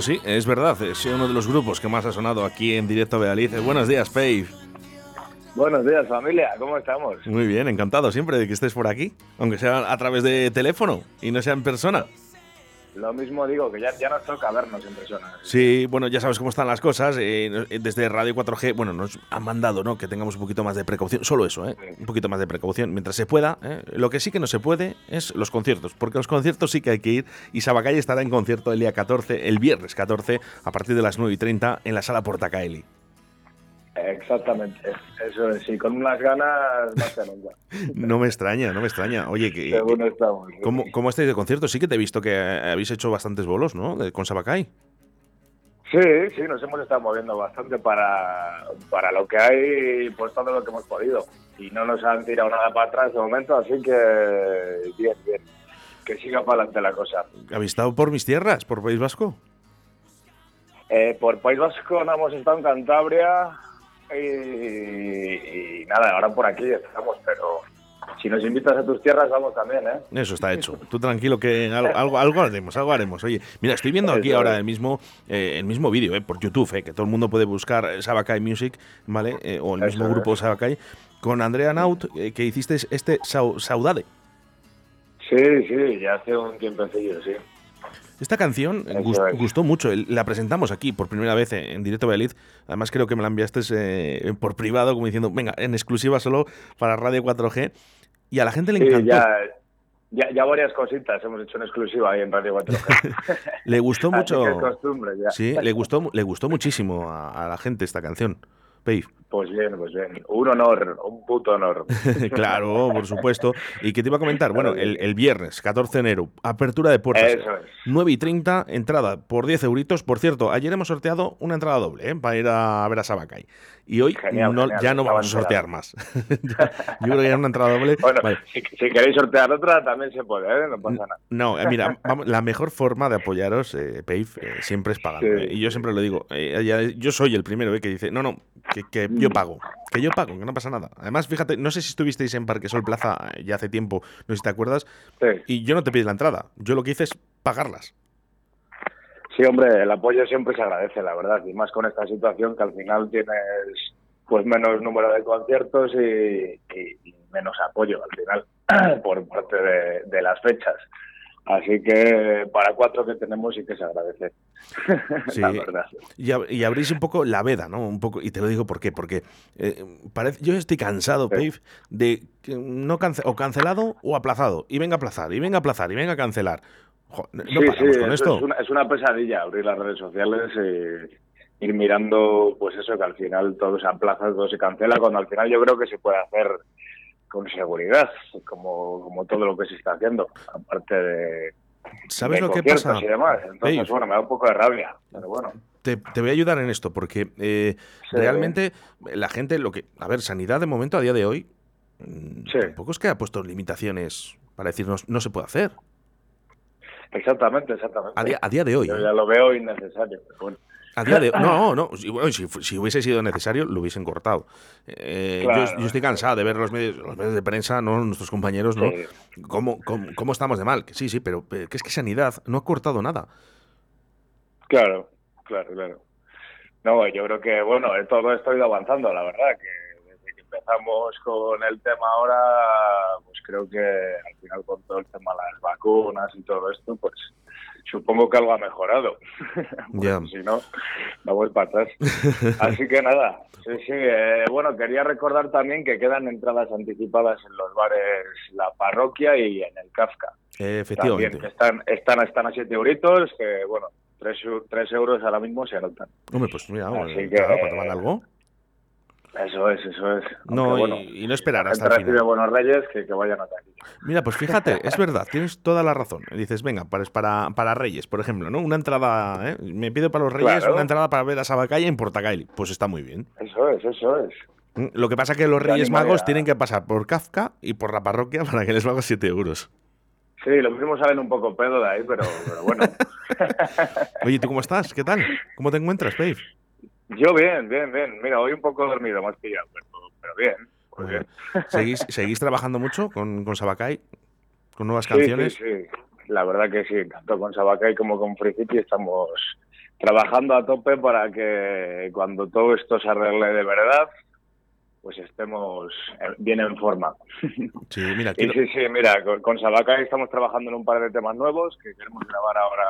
Pues sí, es verdad, es uno de los grupos que más ha sonado aquí en directo Bealiz. Buenos días, Faith. Buenos días, familia, ¿cómo estamos? Muy bien, encantado siempre de que estés por aquí, aunque sea a través de teléfono y no sea en persona. Lo mismo digo, que ya, ya nos toca vernos en persona. Sí, bueno, ya sabes cómo están las cosas. eh, desde Radio 4G, bueno, nos han mandado ¿no? que tengamos un poquito más de precaución. Solo eso, ¿eh? un poquito más de precaución mientras se pueda. ¿eh? Lo que sí que no se puede es los conciertos, porque los conciertos sí que hay que ir. Y Sabacalle estará en concierto el día 14, el viernes 14, a partir de las 9 y 30 en la sala Portacaeli. Exactamente, eso es, sí, con unas ganas más que nunca. No me extraña, no me extraña. Oye, que, Según estamos. sí. ¿cómo, ¿cómo estáis de concierto? Sí que te he visto que habéis hecho bastantes bolos, ¿no? De- con Sabacay. Sí, sí, nos hemos estado moviendo bastante para, para lo que hay, pues todo lo que hemos podido. Y no nos han tirado nada para atrás de momento, así que bien, bien. Que siga para adelante la cosa. ¿Habéis estado por mis tierras, por País Vasco? Eh, por País Vasco no hemos estado en Cantabria y, y nada, ahora por aquí estamos, pero si nos invitas a tus tierras vamos también, ¿eh? Eso está hecho. Tú tranquilo que algo, algo, algo haremos, algo haremos. Oye, mira, estoy viendo aquí ahora el mismo, eh, el mismo vídeo, eh, por YouTube, eh, que todo el mundo puede buscar eh, Sabacay Music, ¿vale? Eh, o el mismo grupo Sabacay, con Andrea Naut, eh, que hiciste este Sau- Saudade. Sí, sí, ya hace un tiempecillo, sí. Esta canción gust- gustó mucho. La presentamos aquí por primera vez en, en directo Valladolid. Además, creo que me la enviaste eh, por privado, como diciendo, venga, en exclusiva solo para Radio 4G. Y a la gente le Sí, encantó. ya, ya, ya varias cositas hemos hecho en exclusiva ahí en Radio 4G. Le gustó Así mucho. que es costumbre ya. Sí, le gustó, le gustó muchísimo a, a la gente esta canción. Pave. Pues bien, pues bien. Un honor, un puto honor. claro, por supuesto. Y que te iba a comentar, bueno, el, el viernes 14 de enero, apertura de puertas. Eso es. 9 y 30, entrada por 10 euritos. Por cierto, ayer hemos sorteado una entrada doble ¿eh? para ir a ver a Sabacay. Y hoy Genial, no- genial, ya no vamos a sortear más. Yo creo que ya una entrada doble. Bueno, Vale. si, si queréis sortear otra también se puede, ¿eh? No pasa nada. No, eh, mira, vamos, la mejor forma de apoyaros, eh, Pave, eh, siempre es pagando. Sí. eh, y yo siempre lo digo. yo soy el primero eh, que dice, no, no, que, que yo Mm. pago. Que yo pago, que no pasa nada. Además, fíjate, no sé si estuvisteis en Parque Sol Plaza eh, ya hace tiempo, no sé si te acuerdas, Sí. y yo no te pedí la entrada. Yo lo que hice es pagarlas. Sí, hombre, el apoyo siempre se agradece, la verdad, y más con esta situación que al final tienes pues menos número de conciertos y, y- y menos apoyo al final por parte de, de las fechas. Así que para cuatro que tenemos sí que se agradece, Sí. la verdad. Y, ab- y abrís un poco la veda, ¿no? Un poco, y te lo digo por qué, porque eh, parece, yo estoy cansado, Sí. Pave, de no cance- o cancelado o aplazado. Y venga a aplazar, y venga a aplazar, y venga a cancelar. Jo, no sí, paramos con esto. Es, una, es una pesadilla abrir las redes sociales y ir mirando, pues eso, que al final todo se aplaza, todo se cancela, cuando al final yo creo que se puede hacer con seguridad, como, como todo lo que se está haciendo, aparte de, ¿Sabes de lo que pasa? y demás. Entonces, Dave? bueno, me da un poco de rabia, pero bueno. Te, te voy a ayudar en esto, porque eh, Sí. realmente la gente, lo que. A ver, sanidad de momento, a día de hoy, mm, Sí. tampoco es que ha puesto limitaciones para decirnos no se puede hacer. Exactamente, exactamente. A día, a día de hoy. Yo ¿eh? ya lo veo innecesario, pero bueno. A día de No, no. Si, bueno, si, fu- si hubiese sido necesario, lo hubiesen cortado. Eh, yo- Claro, yo, estoy cansado de ver los medios, los medios de prensa, ¿no? nuestros compañeros, ¿no? Sí. ¿Cómo, cómo, cómo estamos de mal? Sí, sí, pero que es que Sanidad no ha cortado nada. Claro, claro, claro. No, yo creo que, bueno, eh, todo esto ha ido avanzando, la verdad, que empezamos con el tema ahora, pues creo que al final con todo el tema de las vacunas y todo esto, pues supongo que algo ha mejorado. Ya. Si no, vamos para atrás. Así que nada, sí, sí. eh, bueno, quería recordar también que quedan entradas anticipadas en los bares La Parroquia y en el Kafka. Eh, También, efectivamente. que están, están, están a 7 euritos, que bueno, 3, euros ahora mismo se anotan. Hombre, pues mira, Así bueno, que- claro, para tomar algo. Eso es, eso es. No, y- bueno, y, no esperar hasta el final. buenos reyes que, que vayan a. Mira, pues fíjate, es verdad, tienes toda la razón. Dices, venga, para, para, para Reyes, por ejemplo, ¿no? Una entrada, ¿eh? Me pido para los Reyes Claro. una entrada para ver a Sabacay en Portacaeli. Pues está muy bien. Eso es, eso es. Mm, Lo que pasa es que los Reyes. Magos tienen que pasar por Kafka y por la parroquia para que les valga 7 euros. Sí, los mismos salen un poco pedo de ahí, pero, pero bueno. Oye, ¿tú cómo estás? ¿Qué tal? ¿Cómo te encuentras, Pave? Yo bien, bien, bien. Mira, hoy un poco dormido, más pillado, pero, pero bien. Pues bien. ¿Seguís, ¿Seguís trabajando mucho con, con Sabacay? ¿Con nuevas Sí, canciones? Sí, sí, La verdad que sí, tanto con Sabacay como con Free City estamos trabajando a tope para que cuando todo esto se arregle de verdad, pues estemos bien en forma. Sí, mira, sí, sí, mira, con, con estamos trabajando en un par de temas nuevos que queremos grabar ahora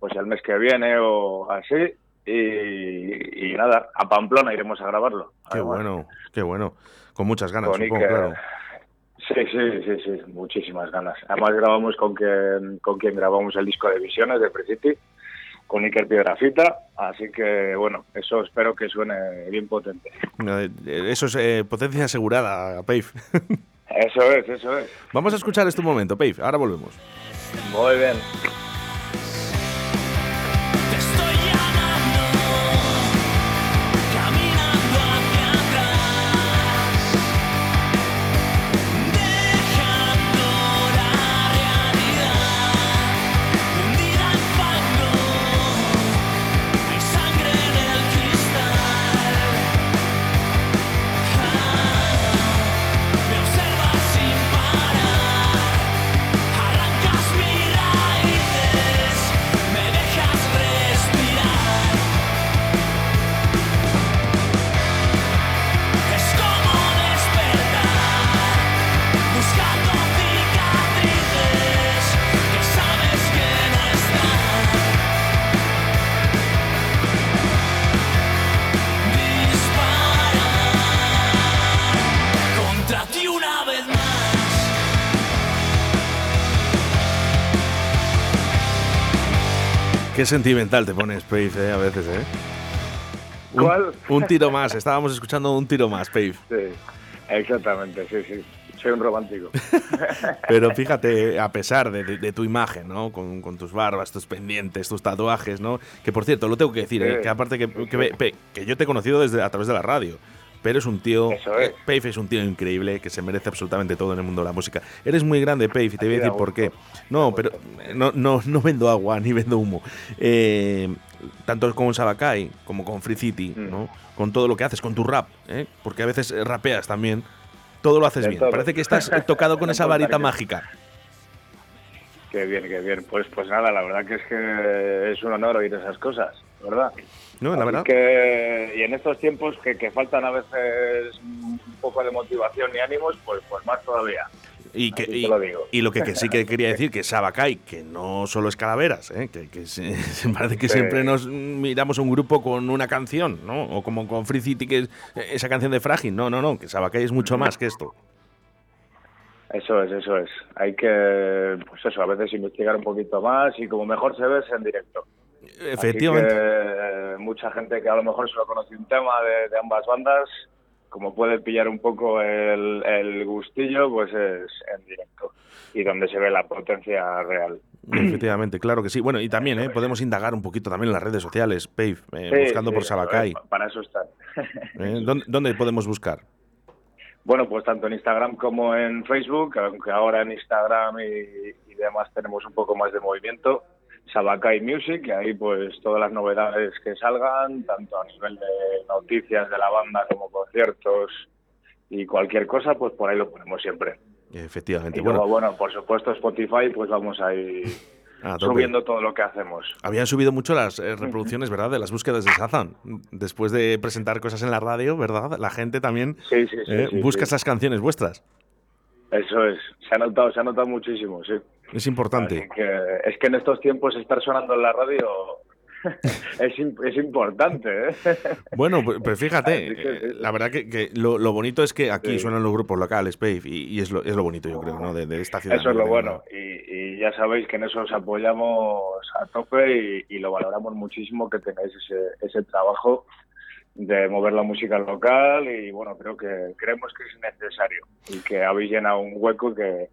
pues el mes que viene o así. Y, nada, a Pamplona iremos a grabarlo. Qué bueno, qué bueno. Con muchas ganas, supongo, claro. Sí, sí, sí, sí, muchísimas ganas. Además grabamos con quien, con quien grabamos el disco de Visiones de Free City con Iker Piedrafita, así que bueno, eso espero que suene bien potente. Eh, eso es eh, potencia asegurada, Pave. Eso es, eso es. Vamos a escuchar este momento, Pave, ahora volvemos. Muy bien. Qué sentimental te pones, Pave, eh, a veces, ¿eh? ¿Cuál? Un, tiro más, estábamos escuchando un tiro más, Pave. Sí, exactamente, sí, sí. Soy un romántico. Pero fíjate, a pesar de, tu imagen, ¿no? Con, tus barbas, tus pendientes, tus tatuajes, ¿no? Que por cierto, lo tengo que decir, ¿eh? que aparte que, que, yo te he conocido desde a través de la radio pero es un tío. Eso es. Pave es un tío increíble que se merece absolutamente todo en el mundo de la música. Eres muy grande, Pave, y te voy a decir por qué. No, pero no, no, no vendo agua ni vendo humo. Eh, tanto con Sabakai como con Free City, mm. ¿no? Con todo lo que haces, con tu rap, ¿eh? porque a veces rapeas también. Todo lo haces bien. Parece que estás tocado con esa varita mágica. Qué bien, qué bien. Pues, pues nada, la verdad que es que es un honor oír esas cosas, ¿verdad? No, la verdad. y en estos tiempos que, que, faltan a veces un poco de motivación y ánimos, pues, pues más todavía. Y, que, y, lo y, lo que, sí que quería decir, que Sabacay, que no solo es calaveras, ¿eh? que, que se, parece que siempre nos miramos un grupo con una canción, ¿no? O como con Free City, que es esa canción de Frágil. No, no, no, que Sabacay es mucho más que esto. Eso es, eso es. Hay que, pues eso, a veces investigar un poquito más y como mejor se ve es en directo. Efectivamente. Eh, mucha gente que a lo mejor solo conoce un tema de, ambas bandas, como puede pillar un poco el, gustillo, pues es en directo y donde se ve la potencia real. Efectivamente, claro que sí. Bueno, y también ¿eh? podemos indagar un poquito también en las redes sociales, Pave, eh, buscando por Sabacay. Para eso están. ¿Dónde, podemos buscar? Bueno, pues tanto en Instagram como en Facebook, aunque ahora en Instagram y demás tenemos un poco más de movimiento. Sabakai Music, que ahí pues todas las novedades que salgan, tanto a nivel de noticias de la banda como conciertos y cualquier cosa, pues por ahí lo ponemos siempre. Efectivamente. Y bueno, bueno, por supuesto Spotify, pues vamos a ir subiendo todo lo que hacemos. Habían subido mucho las eh, reproducciones, ¿verdad? De las búsquedas de Shazam. Después de presentar cosas en la radio, ¿verdad? La gente también eh, busca esas canciones vuestras. Eso es, se ha notado, se ha notado muchísimo, sí. Es importante. es que en estos tiempos estar sonando en la radio es, es, importante. ¿eh? Bueno, pues, pues fíjate, eh, la verdad que, lo, bonito es que aquí suenan los grupos locales, Pave, y, es, lo, es lo bonito, yo creo, ¿no? de, esta ciudad. Eso es lo bueno, y, ya sabéis que en eso os apoyamos a tope y, lo valoramos muchísimo que tengáis ese, ese trabajo de mover la música local y bueno, creo que creemos que es necesario y que habéis llenado un hueco que,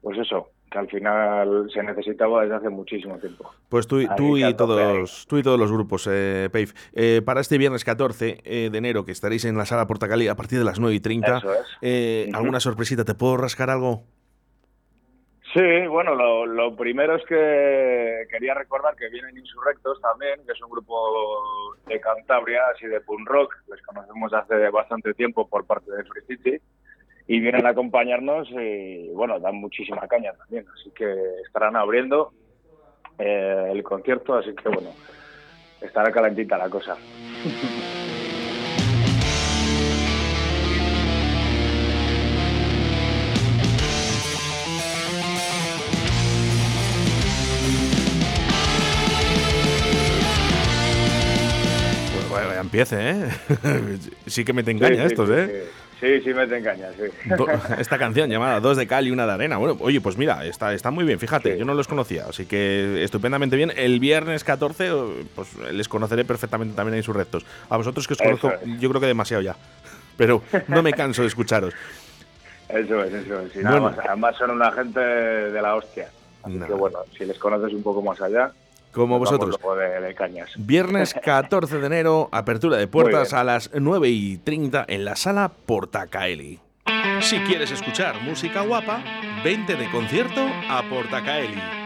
pues eso, que al final se necesitaba desde hace muchísimo tiempo. Pues tú, tú y todos tú y todos los grupos, eh, Pave. Eh, para este viernes 14 eh, de enero, que estaréis en la sala Portacali a partir de las 9 y 30, eh, ¿alguna sorpresita? ¿Te puedo rascar algo? Sí, bueno, lo, primero es que quería recordar que vienen Insurrectos también, que es un grupo de Cantabria, así de punk rock, les conocemos hace bastante tiempo por parte de Free City, y vienen a acompañarnos y, bueno, dan muchísima caña también, así que estarán abriendo eh, el concierto, así que, bueno, estará calentita la cosa. empiece, ¿eh? sí que me te engaña estos, ¿eh? Sí, sí, me te engaña, sí. Esta canción llamada Dos de cal y una de arena. Bueno, oye, pues mira, está, está muy bien, fíjate, yo no los conocía, así que estupendamente bien. El viernes 14, pues les conoceré perfectamente también en sus rectos. A vosotros que os conozco, yo creo que demasiado ya, pero no me canso de escucharos. Eso es, eso es. además son una gente de la hostia. Así que bueno, si les conoces un poco más allá, como vosotros. Viernes 14 de enero, apertura de puertas a las 9 y 30 en la sala Portacaeli. Si quieres escuchar música guapa, vente de concierto a Portacaeli.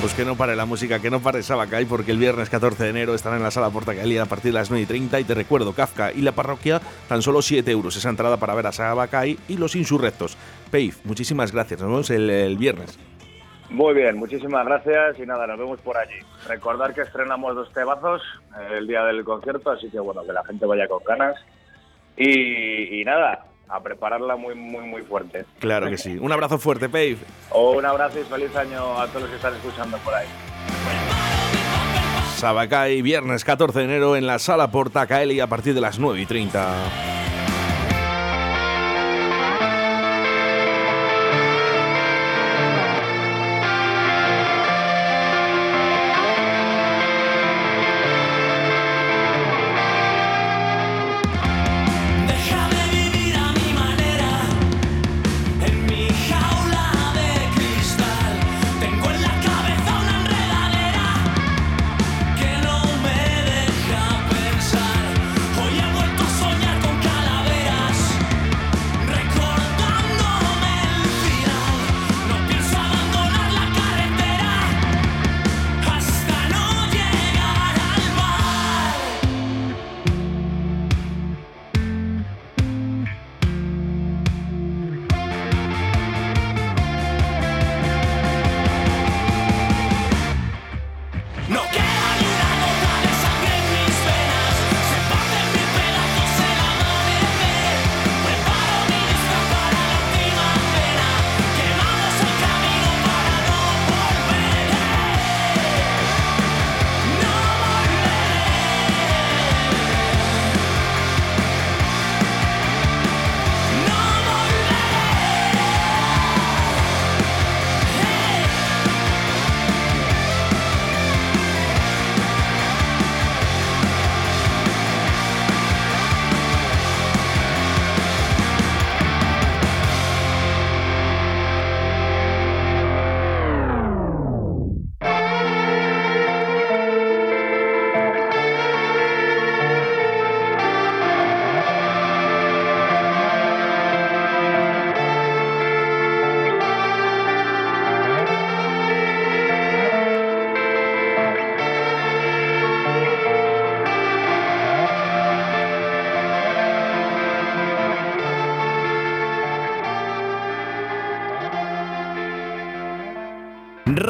Pues que no pare la música, que no pare Sabacay, porque el viernes 14 de enero estará en la sala Portacaeli a partir de las 9 y 30. Y te recuerdo, Kafka y la parroquia, tan solo 7 euros esa entrada para ver a Sabacay y los insurrectos. Peif, muchísimas gracias. Nos vemos el, viernes. Muy bien, muchísimas gracias y nada, nos vemos por allí. Recordar que estrenamos dos tebazos eh, el día del concierto, así que bueno, que la gente vaya con ganas. Y, y nada, a prepararla muy, muy, muy fuerte. Claro que sí. Un abrazo fuerte, Pave. un abrazo y feliz año a todos los que están escuchando por ahí. Sabacay, viernes 14 de enero en la sala Portacaeli a partir de las 9 y 30.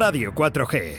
Radio 4G.